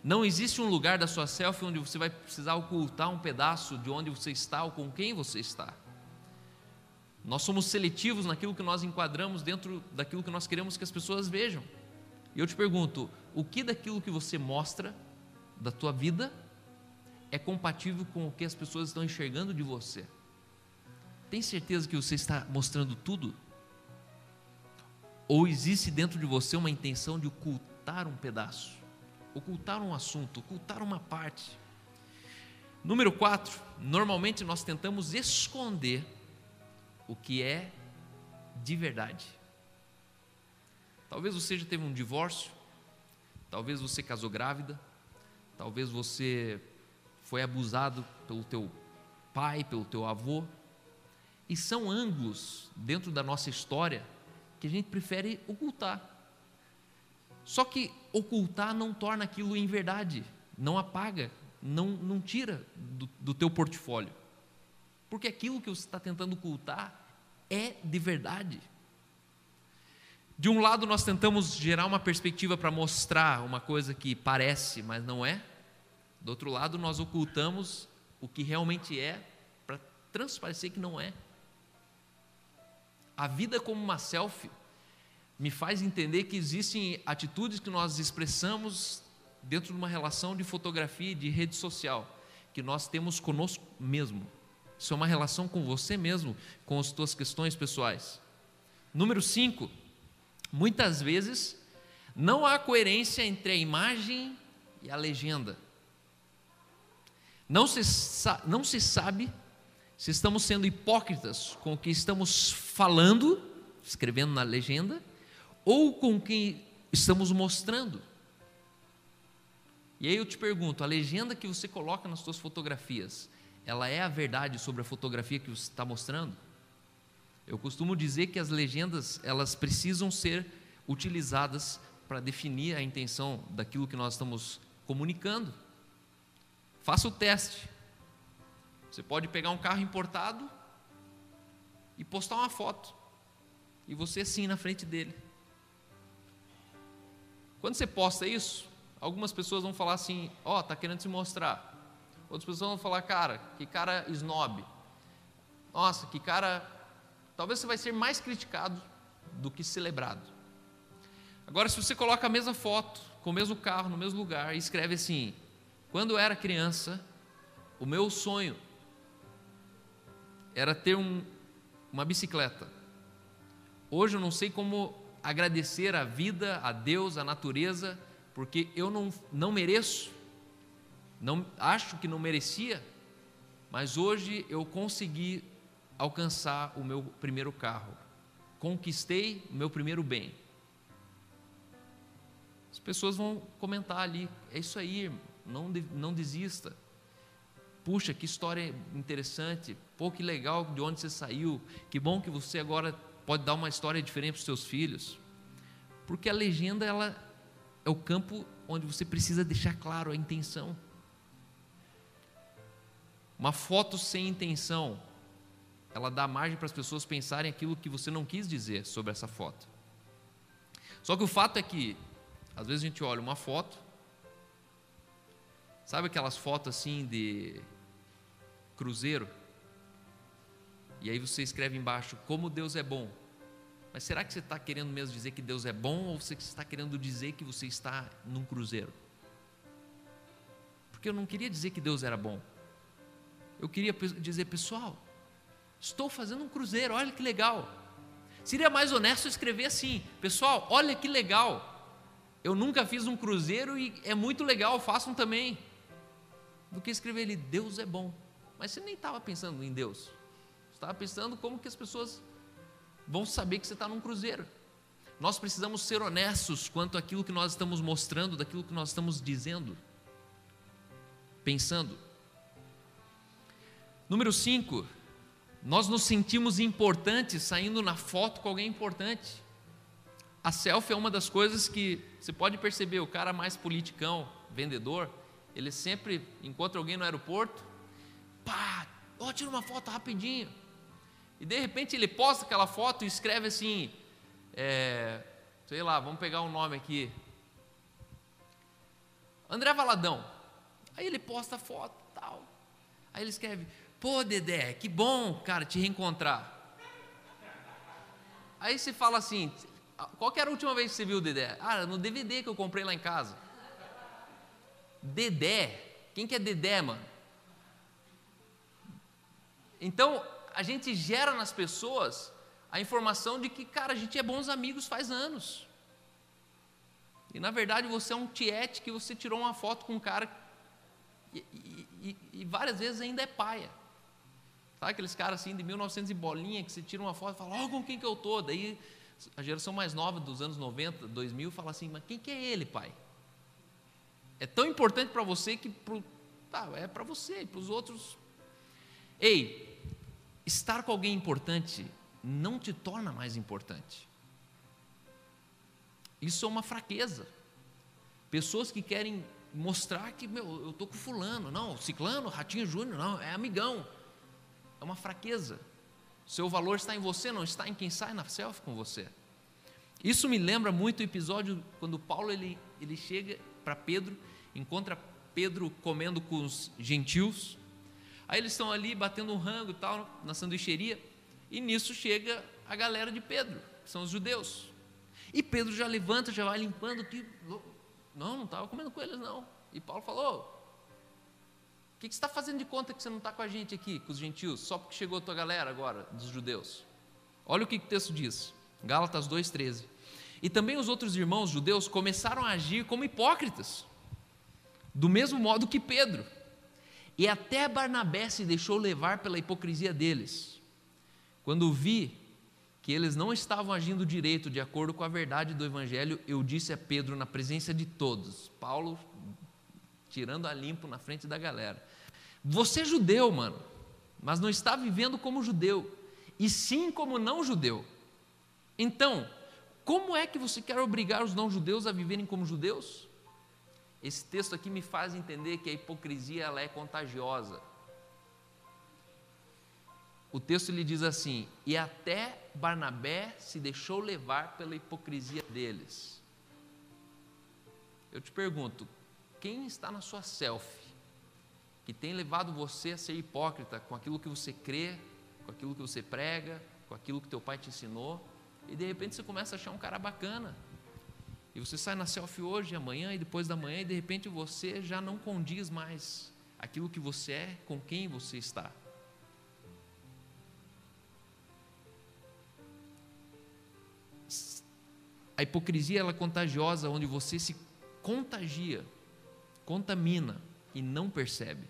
Não existe um lugar da sua selfie onde você vai precisar ocultar um pedaço de onde você está ou com quem você está. Nós somos seletivos naquilo que nós enquadramos dentro daquilo que nós queremos que as pessoas vejam. E eu te pergunto, o que daquilo que você mostra da tua vida é compatível com o que as pessoas estão enxergando de você? Tem certeza que você está mostrando tudo? Ou existe dentro de você uma intenção de ocultar um pedaço, ocultar um assunto, ocultar uma parte? Número 4, normalmente nós tentamos esconder o que é de verdade. Talvez você já teve um divórcio, talvez você casou grávida, talvez você foi abusado pelo teu pai, pelo teu avô, e são ângulos dentro da nossa história que a gente prefere ocultar. Só que ocultar não torna aquilo em verdade, não apaga, não, não tira do, do teu portfólio. Porque aquilo que você está tentando ocultar é de verdade. De um lado, nós tentamos gerar uma perspectiva para mostrar uma coisa que parece, mas não é. Do outro lado, nós ocultamos o que realmente é para transparecer que não é. A vida como uma selfie me faz entender que existem atitudes que nós expressamos dentro de uma relação de fotografia e de rede social, que nós temos conosco mesmo. Isso é uma relação com você mesmo, com as tuas questões pessoais. Número 5. Muitas vezes não há coerência entre a imagem e a legenda. Não se, não se sabe se estamos sendo hipócritas com o que estamos falando, escrevendo na legenda, ou com o que estamos mostrando. E aí eu te pergunto: a legenda que você coloca nas suas fotografias, ela é a verdade sobre a fotografia que você está mostrando? Eu costumo dizer que as legendas elas precisam ser utilizadas para definir a intenção daquilo que nós estamos comunicando. Faça o teste. Você pode pegar um carro importado e postar uma foto. E você sim na frente dele. Quando você posta isso, algumas pessoas vão falar assim: Ó, oh, tá querendo se mostrar. Outras pessoas vão falar: Cara, que cara snob. Nossa, que cara. Talvez você vai ser mais criticado do que celebrado. Agora, se você coloca a mesma foto, com o mesmo carro, no mesmo lugar, e escreve assim: Quando eu era criança, o meu sonho era ter um, uma bicicleta. Hoje eu não sei como agradecer a vida, a Deus, a natureza, porque eu não, não mereço, não acho que não merecia, mas hoje eu consegui alcançar o meu primeiro carro, conquistei o meu primeiro bem. As pessoas vão comentar ali, é isso aí, não, não desista. Puxa, que história interessante, pô, que legal de onde você saiu, que bom que você agora pode dar uma história diferente para os seus filhos. Porque a legenda ela é o campo onde você precisa deixar claro a intenção. Uma foto sem intenção, ela dá margem para as pessoas pensarem aquilo que você não quis dizer sobre essa foto. Só que o fato é que, às vezes a gente olha uma foto, sabe aquelas fotos assim de cruzeiro? E aí você escreve embaixo como Deus é bom. Mas será que você está querendo mesmo dizer que Deus é bom ou você está querendo dizer que você está num cruzeiro? Porque eu não queria dizer que Deus era bom. Eu queria dizer, pessoal, estou fazendo um cruzeiro, olha que legal. Seria mais honesto escrever assim, pessoal, olha que legal. Eu nunca fiz um cruzeiro e é muito legal, façam também. Do que escrever ali, Deus é bom. Mas você nem estava pensando em Deus. Você estava pensando como que as pessoas vão saber que você está num cruzeiro. Nós precisamos ser honestos quanto àquilo que nós estamos mostrando, daquilo que nós estamos dizendo, pensando. Número 5, nós nos sentimos importantes saindo na foto com alguém importante. A selfie é uma das coisas que você pode perceber, o cara mais politicão, vendedor, ele sempre encontra alguém no aeroporto, pá, ó, tira uma foto rapidinho. E de repente ele posta aquela foto e escreve assim, é, sei lá, vamos pegar um nome aqui. André Valadão. Aí ele posta a foto tal. Aí ele escreve, pô Dedé, que bom, cara, te reencontrar. Aí você fala assim, qual era a última vez que você viu o Dedé? Ah, no DVD que eu comprei lá em casa. Dedé? Quem que é Dedé, mano? Então, a gente gera nas pessoas a informação de que, cara, a gente é bons amigos faz anos. E na verdade você é um tiete que você tirou uma foto com um cara e, e, e, várias vezes ainda é paia. Sabe aqueles caras assim de 1900 e bolinha que você tira uma foto e fala, oh, com quem que eu tô? Daí a geração mais nova dos anos 90, 2000 fala assim, mas quem que é ele, pai? É tão importante para você que pro, tá, é para você e para os outros. Ei, estar com alguém importante não te torna mais importante. Isso é uma fraqueza. Pessoas que querem mostrar que, meu, eu estou com fulano, não, ciclano, ratinho júnior, não, é amigão. É uma fraqueza. Seu valor está em você, não está em quem sai na selfie com você. Isso me lembra muito o episódio quando Paulo ele, ele chega para Pedro, encontra Pedro comendo com os gentios, Aí eles estão ali batendo um rango e tal, na sanduicheria, e nisso chega a galera de Pedro, que são os judeus. E Pedro já levanta, já vai limpando que não, não estava comendo com eles não. E Paulo falou: O que, que você está fazendo de conta que você não está com a gente aqui, com os gentios, só porque chegou a tua galera agora, dos judeus? Olha o que, que o texto diz, Gálatas 2,13. E também os outros irmãos judeus começaram a agir como hipócritas, do mesmo modo que Pedro. E até Barnabé se deixou levar pela hipocrisia deles. Quando vi que eles não estavam agindo direito de acordo com a verdade do evangelho, eu disse a Pedro na presença de todos. Paulo tirando a limpo na frente da galera. Você é judeu, mano, mas não está vivendo como judeu, e sim como não judeu. Então, como é que você quer obrigar os não judeus a viverem como judeus? Esse texto aqui me faz entender que a hipocrisia ela é contagiosa. O texto lhe diz assim: "E até Barnabé se deixou levar pela hipocrisia deles". Eu te pergunto, quem está na sua selfie que tem levado você a ser hipócrita com aquilo que você crê, com aquilo que você prega, com aquilo que teu pai te ensinou, e de repente você começa a achar um cara bacana. E você sai na selfie hoje, amanhã e depois da manhã, e de repente você já não condiz mais aquilo que você é com quem você está. A hipocrisia ela é contagiosa, onde você se contagia contamina e não percebe.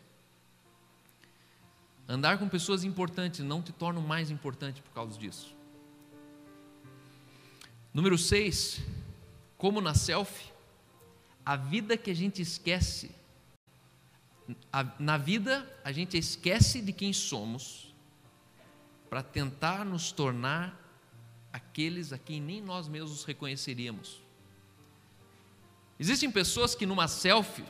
Andar com pessoas importantes não te torna mais importante por causa disso. Número 6, como na selfie, a vida que a gente esquece, a, na vida a gente esquece de quem somos para tentar nos tornar aqueles a quem nem nós mesmos reconheceríamos. Existem pessoas que numa selfie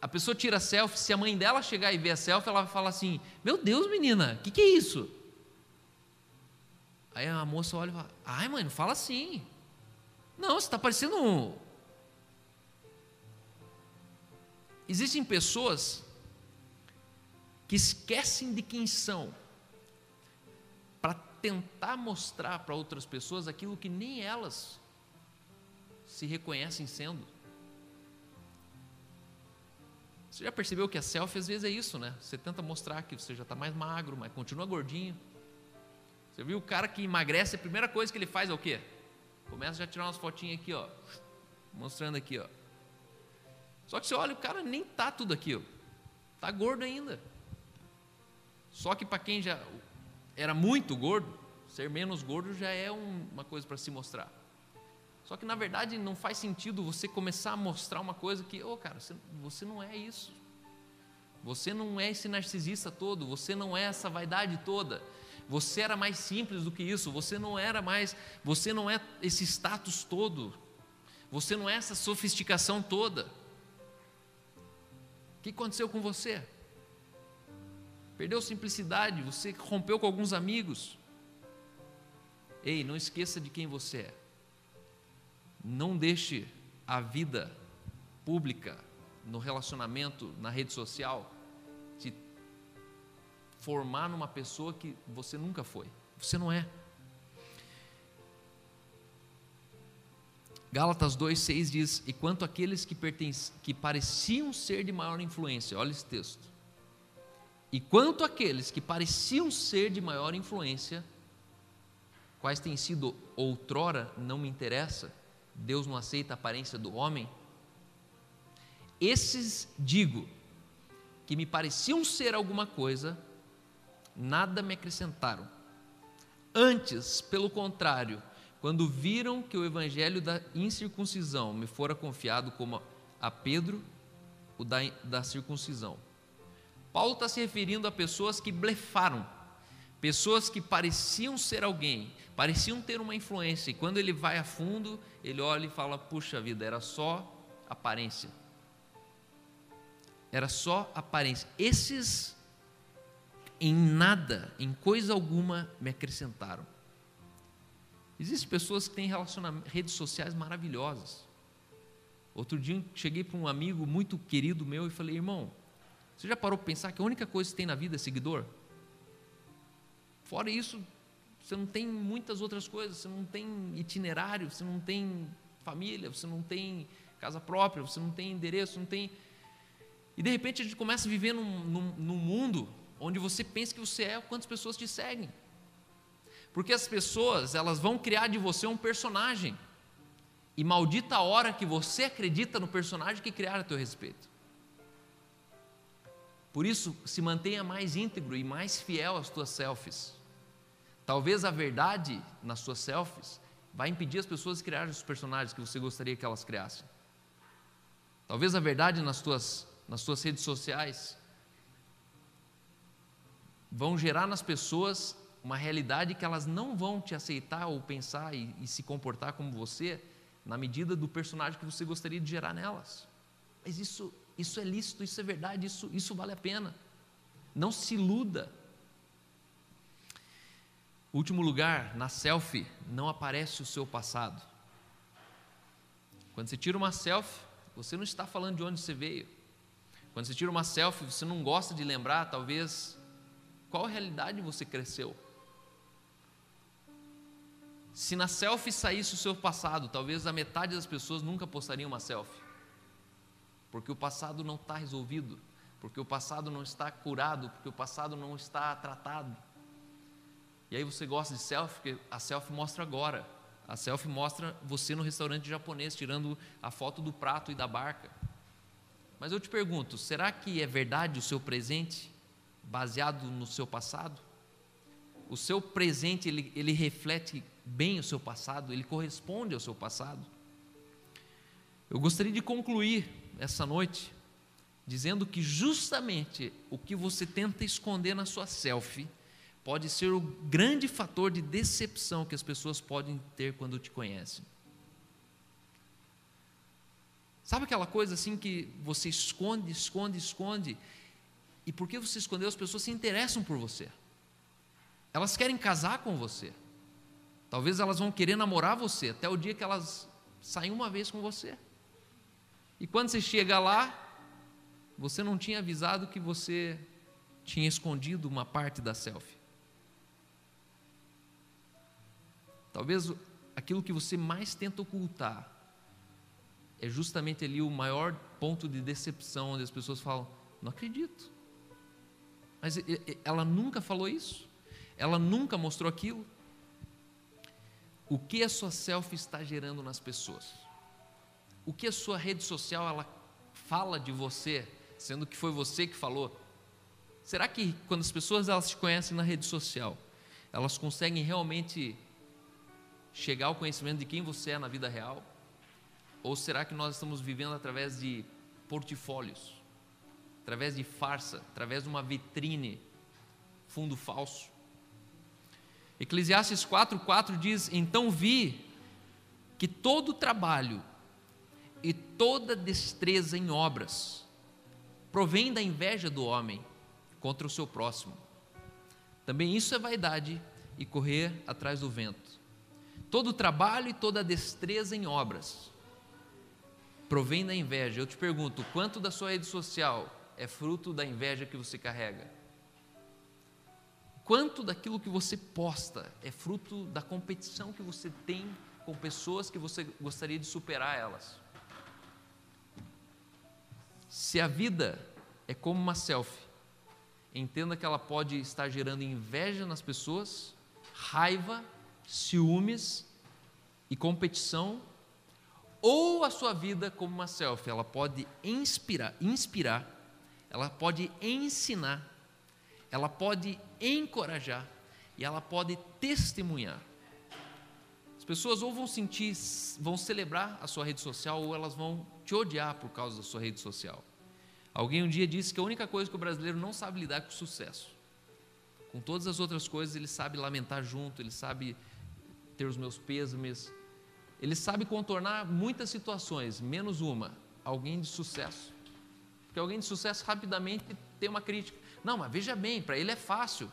a pessoa tira selfie, se a mãe dela chegar e ver a selfie, ela vai falar assim: Meu Deus, menina, o que, que é isso? Aí a moça olha e fala: Ai, mãe, não fala assim. Não, você está parecendo um. Existem pessoas que esquecem de quem são para tentar mostrar para outras pessoas aquilo que nem elas se reconhecem sendo. Você já percebeu que a selfie às vezes é isso, né? Você tenta mostrar que você já está mais magro, mas continua gordinho. Você viu o cara que emagrece, a primeira coisa que ele faz é o quê? Começa já a tirar umas fotinhas aqui, ó. Mostrando aqui, ó. Só que você olha, o cara nem tá tudo aqui, ó. Tá gordo ainda. Só que para quem já era muito gordo, ser menos gordo já é um, uma coisa para se mostrar. Só que na verdade não faz sentido você começar a mostrar uma coisa que, ô oh, cara, você, você não é isso. Você não é esse narcisista todo, você não é essa vaidade toda. Você era mais simples do que isso, você não era mais, você não é esse status todo. Você não é essa sofisticação toda. O que aconteceu com você? Perdeu simplicidade, você rompeu com alguns amigos. Ei, não esqueça de quem você é. Não deixe a vida pública, no relacionamento, na rede social, formar numa pessoa que você nunca foi. Você não é. Gálatas 2,6 diz: E quanto àqueles que, que pareciam ser de maior influência, olha esse texto. E quanto àqueles que pareciam ser de maior influência, quais têm sido outrora, não me interessa, Deus não aceita a aparência do homem? Esses, digo, que me pareciam ser alguma coisa, nada me acrescentaram. Antes, pelo contrário, quando viram que o evangelho da incircuncisão me fora confiado como a Pedro, o da, da circuncisão. Paulo está se referindo a pessoas que blefaram, pessoas que pareciam ser alguém, pareciam ter uma influência, e quando ele vai a fundo, ele olha e fala: puxa vida, era só aparência. Era só aparência. Esses, em nada, em coisa alguma, me acrescentaram. Existem pessoas que têm redes sociais maravilhosas. Outro dia cheguei para um amigo muito querido meu e falei: irmão, você já parou para pensar que a única coisa que tem na vida é seguidor? Fora isso, você não tem muitas outras coisas, você não tem itinerário, você não tem família, você não tem casa própria, você não tem endereço, não tem. E de repente a gente começa a viver num, num, num mundo onde você pensa que você é quantas pessoas te seguem. Porque as pessoas, elas vão criar de você um personagem. E maldita a hora que você acredita no personagem que criaram a teu respeito. Por isso, se mantenha mais íntegro e mais fiel às tuas selfies. Talvez a verdade nas suas selfies vai impedir as pessoas de criar os personagens que você gostaria que elas criassem. Talvez a verdade nas tuas, nas tuas redes sociais vão gerar nas pessoas uma realidade que elas não vão te aceitar ou pensar e, e se comportar como você na medida do personagem que você gostaria de gerar nelas. Mas isso, isso é lícito, isso é verdade, isso, isso vale a pena. Não se iluda. Último lugar, na selfie não aparece o seu passado. Quando você tira uma selfie, você não está falando de onde você veio. Quando você tira uma selfie, você não gosta de lembrar, talvez, qual realidade você cresceu. Se na selfie saísse o seu passado, talvez a metade das pessoas nunca postariam uma selfie. Porque o passado não está resolvido, porque o passado não está curado, porque o passado não está tratado. E aí você gosta de selfie, porque a selfie mostra agora. A selfie mostra você no restaurante japonês tirando a foto do prato e da barca. Mas eu te pergunto, será que é verdade o seu presente baseado no seu passado? O seu presente ele, ele reflete bem o seu passado, ele corresponde ao seu passado. Eu gostaria de concluir essa noite dizendo que justamente o que você tenta esconder na sua selfie pode ser o grande fator de decepção que as pessoas podem ter quando te conhecem. Sabe aquela coisa assim que você esconde, esconde, esconde, e porque você escondeu, as pessoas se interessam por você. Elas querem casar com você. Talvez elas vão querer namorar você até o dia que elas saem uma vez com você. E quando você chega lá, você não tinha avisado que você tinha escondido uma parte da selfie. Talvez aquilo que você mais tenta ocultar é justamente ali o maior ponto de decepção, onde as pessoas falam: não acredito. Mas ela nunca falou isso, ela nunca mostrou aquilo o que a sua selfie está gerando nas pessoas. O que a sua rede social ela fala de você, sendo que foi você que falou. Será que quando as pessoas elas te conhecem na rede social, elas conseguem realmente chegar ao conhecimento de quem você é na vida real? Ou será que nós estamos vivendo através de portfólios, através de farsa, através de uma vitrine, fundo falso? Eclesiastes 4,4 diz: Então vi que todo trabalho e toda destreza em obras provém da inveja do homem contra o seu próximo. Também isso é vaidade e correr atrás do vento. Todo trabalho e toda destreza em obras provém da inveja. Eu te pergunto, quanto da sua rede social é fruto da inveja que você carrega? Quanto daquilo que você posta é fruto da competição que você tem com pessoas que você gostaria de superar elas? Se a vida é como uma selfie, entenda que ela pode estar gerando inveja nas pessoas, raiva, ciúmes e competição, ou a sua vida como uma selfie, ela pode inspirar, inspirar, ela pode ensinar, ela pode encorajar e ela pode testemunhar. As pessoas ou vão sentir, vão celebrar a sua rede social ou elas vão te odiar por causa da sua rede social. Alguém um dia disse que a única coisa que o brasileiro não sabe lidar é com o sucesso. Com todas as outras coisas, ele sabe lamentar junto, ele sabe ter os meus pêsames, ele sabe contornar muitas situações, menos uma, alguém de sucesso. Porque alguém de sucesso rapidamente tem uma crítica. Não, mas veja bem, para ele é fácil.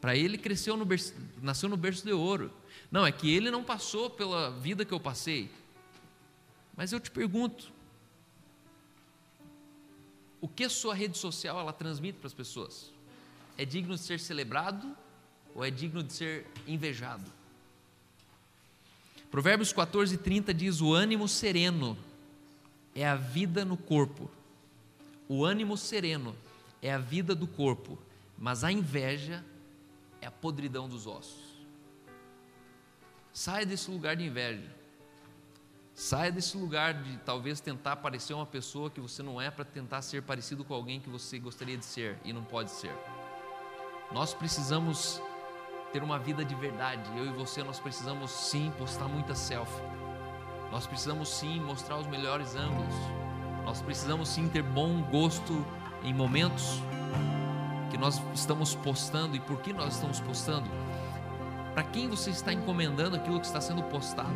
Para ele cresceu no berço, nasceu no berço de ouro. Não, é que ele não passou pela vida que eu passei. Mas eu te pergunto, o que sua rede social ela transmite para as pessoas? É digno de ser celebrado ou é digno de ser invejado? Provérbios 14, 30 diz: O ânimo sereno é a vida no corpo, o ânimo sereno é a vida do corpo, mas a inveja é a podridão dos ossos. Saia desse lugar de inveja. Saia desse lugar de talvez tentar parecer uma pessoa que você não é para tentar ser parecido com alguém que você gostaria de ser e não pode ser. Nós precisamos ter uma vida de verdade. Eu e você nós precisamos sim postar muita selfie. Nós precisamos sim mostrar os melhores ângulos. Nós precisamos sim ter bom gosto em momentos que nós estamos postando e por que nós estamos postando. Para quem você está encomendando aquilo que está sendo postado?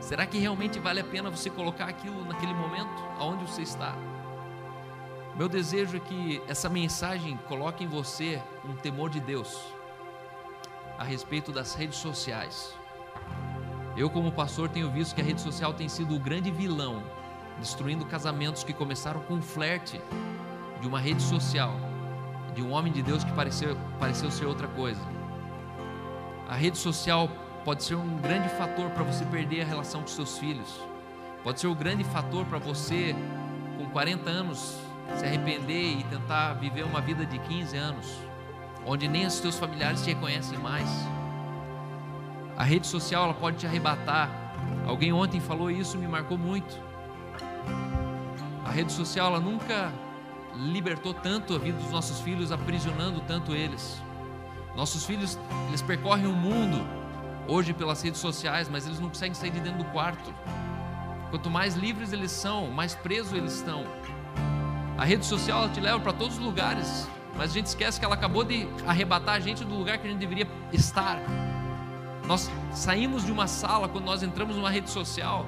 Será que realmente vale a pena você colocar aquilo naquele momento, aonde você está? Meu desejo é que essa mensagem coloque em você um temor de Deus a respeito das redes sociais. Eu, como pastor, tenho visto que a rede social tem sido o grande vilão, destruindo casamentos que começaram com um flerte de uma rede social, de um homem de Deus que pareceu, pareceu ser outra coisa. A rede social pode ser um grande fator para você perder a relação com seus filhos, pode ser um grande fator para você, com 40 anos, se arrepender e tentar viver uma vida de 15 anos onde nem os teus familiares te reconhecem mais. A rede social ela pode te arrebatar. Alguém ontem falou isso, me marcou muito. A rede social ela nunca libertou tanto a vida dos nossos filhos, aprisionando tanto eles. Nossos filhos, eles percorrem o mundo hoje pelas redes sociais, mas eles não conseguem sair de dentro do quarto. Quanto mais livres eles são, mais presos eles estão. A rede social te leva para todos os lugares, mas a gente esquece que ela acabou de arrebatar a gente do lugar que a gente deveria estar. Nós saímos de uma sala quando nós entramos numa rede social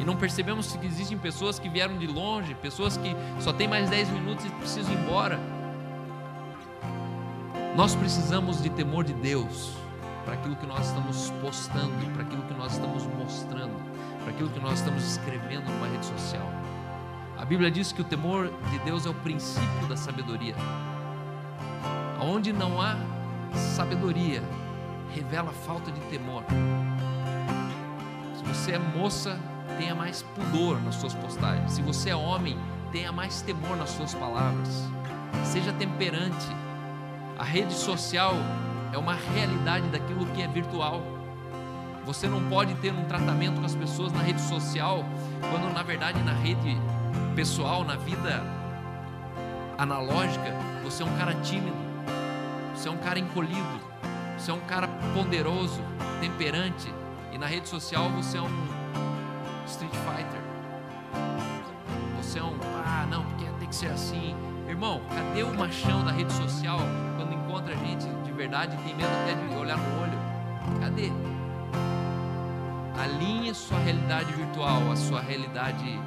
e não percebemos que existem pessoas que vieram de longe, pessoas que só têm mais 10 minutos e precisam ir embora. Nós precisamos de temor de Deus para aquilo que nós estamos postando, para aquilo que nós estamos mostrando, para aquilo que nós estamos escrevendo numa rede social. A Bíblia diz que o temor de Deus é o princípio da sabedoria. Onde não há sabedoria, revela falta de temor. Se você é moça, tenha mais pudor nas suas postagens. Se você é homem, tenha mais temor nas suas palavras. Seja temperante. A rede social é uma realidade daquilo que é virtual. Você não pode ter um tratamento com as pessoas na rede social, quando na verdade na rede pessoal, na vida analógica, você é um cara tímido você é um cara encolhido, você é um cara ponderoso, temperante, e na rede social você é um Street Fighter. Você é um, ah, não, porque tem que ser assim. Irmão, cadê o machão da rede social quando encontra gente de verdade tem medo até de olhar no olho? Cadê? Alinhe sua realidade virtual à sua realidade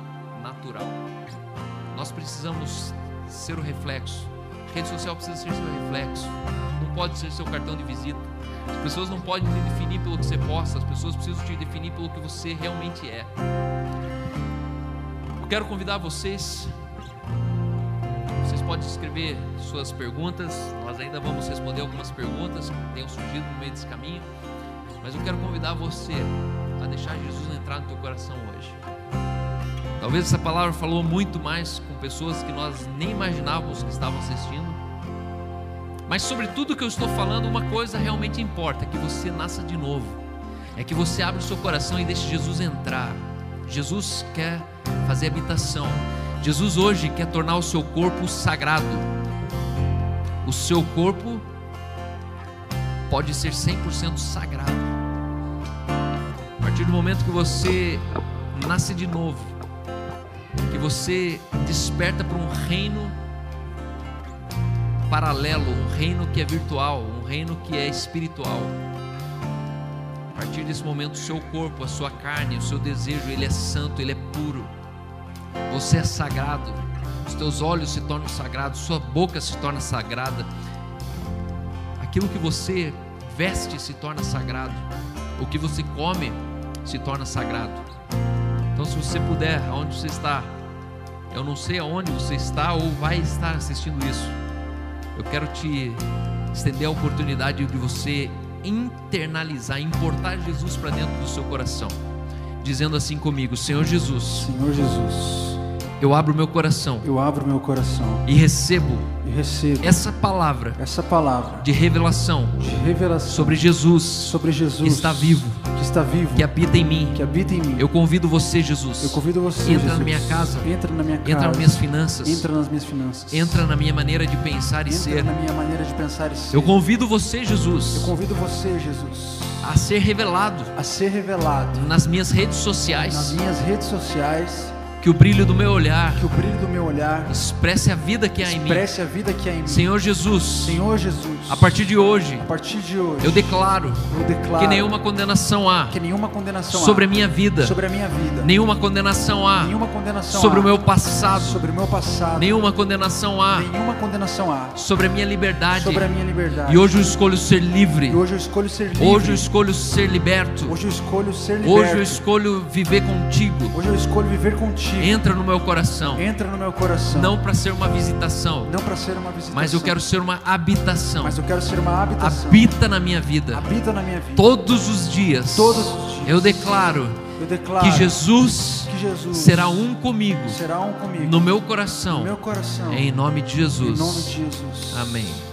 natural. Nós precisamos ser o reflexo rede social precisa ser seu reflexo, não pode ser seu cartão de visita. As pessoas não podem te definir pelo que você posta, as pessoas precisam te definir pelo que você realmente é. Eu quero convidar vocês, vocês podem escrever suas perguntas, nós ainda vamos responder algumas perguntas que tenham surgido no meio desse caminho, mas eu quero convidar você a deixar Jesus entrar no teu coração hoje. Talvez essa palavra falou muito mais com pessoas que nós nem imaginávamos que estavam assistindo. Mas sobre tudo que eu estou falando, uma coisa realmente importa, é que você nasça de novo. É que você abra o seu coração e deixe Jesus entrar. Jesus quer fazer habitação. Jesus hoje quer tornar o seu corpo sagrado. O seu corpo pode ser 100% sagrado. A partir do momento que você nasce de novo, você desperta para um reino paralelo, um reino que é virtual, um reino que é espiritual. A partir desse momento, o seu corpo, a sua carne, o seu desejo, ele é santo, ele é puro. Você é sagrado. Os teus olhos se tornam sagrados, sua boca se torna sagrada. Aquilo que você veste se torna sagrado. O que você come se torna sagrado. Então, se você puder, aonde você está, eu não sei aonde você está ou vai estar assistindo isso. Eu quero te estender a oportunidade de você internalizar, importar Jesus para dentro do seu coração, dizendo assim comigo: Senhor Jesus,
Senhor Jesus,
eu abro meu coração
eu abro meu coração
e recebo
e recebo
essa palavra
essa palavra
de revelação
de revelação
sobre Jesus
sobre Jesus
que está vivo,
que está vivo,
que habita em mim.
que habita em mim.
Eu convido você, Jesus.
Eu convido você,
Entra na
Jesus.
minha casa.
entra na minha casa,
Entra nas minhas finanças.
entra nas minhas finanças,
Entra na minha maneira de pensar e
entra
ser.
na minha maneira de pensar e ser.
Eu convido você,
Eu
Jesus,
convido você, Jesus,
a ser revelado
a ser revelado
nas minhas redes
nas
sociais.
minhas redes sociais,
Que o brilho do meu olhar
que o brilho do meu olhar
expresse a vida que há em mim.
expresse a vida que há em mim.
Senhor Jesus,
Senhor Jesus,
a partir de hoje,
a partir de hoje,
eu declaro
eu declaro
que nenhuma condenação há
que nenhuma condenação
sobre
há
a minha vida,
sobre a minha vida,
nenhuma condenação há
nenhuma condenação
sobre
há
o meu passado,
sobre o meu passado,
nenhuma condenação há
nenhuma condenação há
sobre a minha liberdade.
sobre a minha liberdade.
E hoje eu escolho ser livre.
E hoje eu escolho ser livre.
Hoje eu escolho ser liberto.
Hoje eu escolho ser liberto.
Hoje eu escolho viver contigo.
Hoje eu escolho viver contigo.
Entra no meu coração.
Entra no meu coração.
Não para ser uma visitação,
não para ser uma visitação.
mas eu quero ser uma habitação.
Mas eu quero ser uma habitação.
Habita na minha vida.
Habita na minha vida.
Todos os dias.
Todos os dias.
Eu declaro
Eu declaro
que Jesus
que Jesus
será um comigo
será um comigo
no meu
no
coração.
meu coração.
Em nome de
Em
Jesus.
nome de Jesus.
Amém.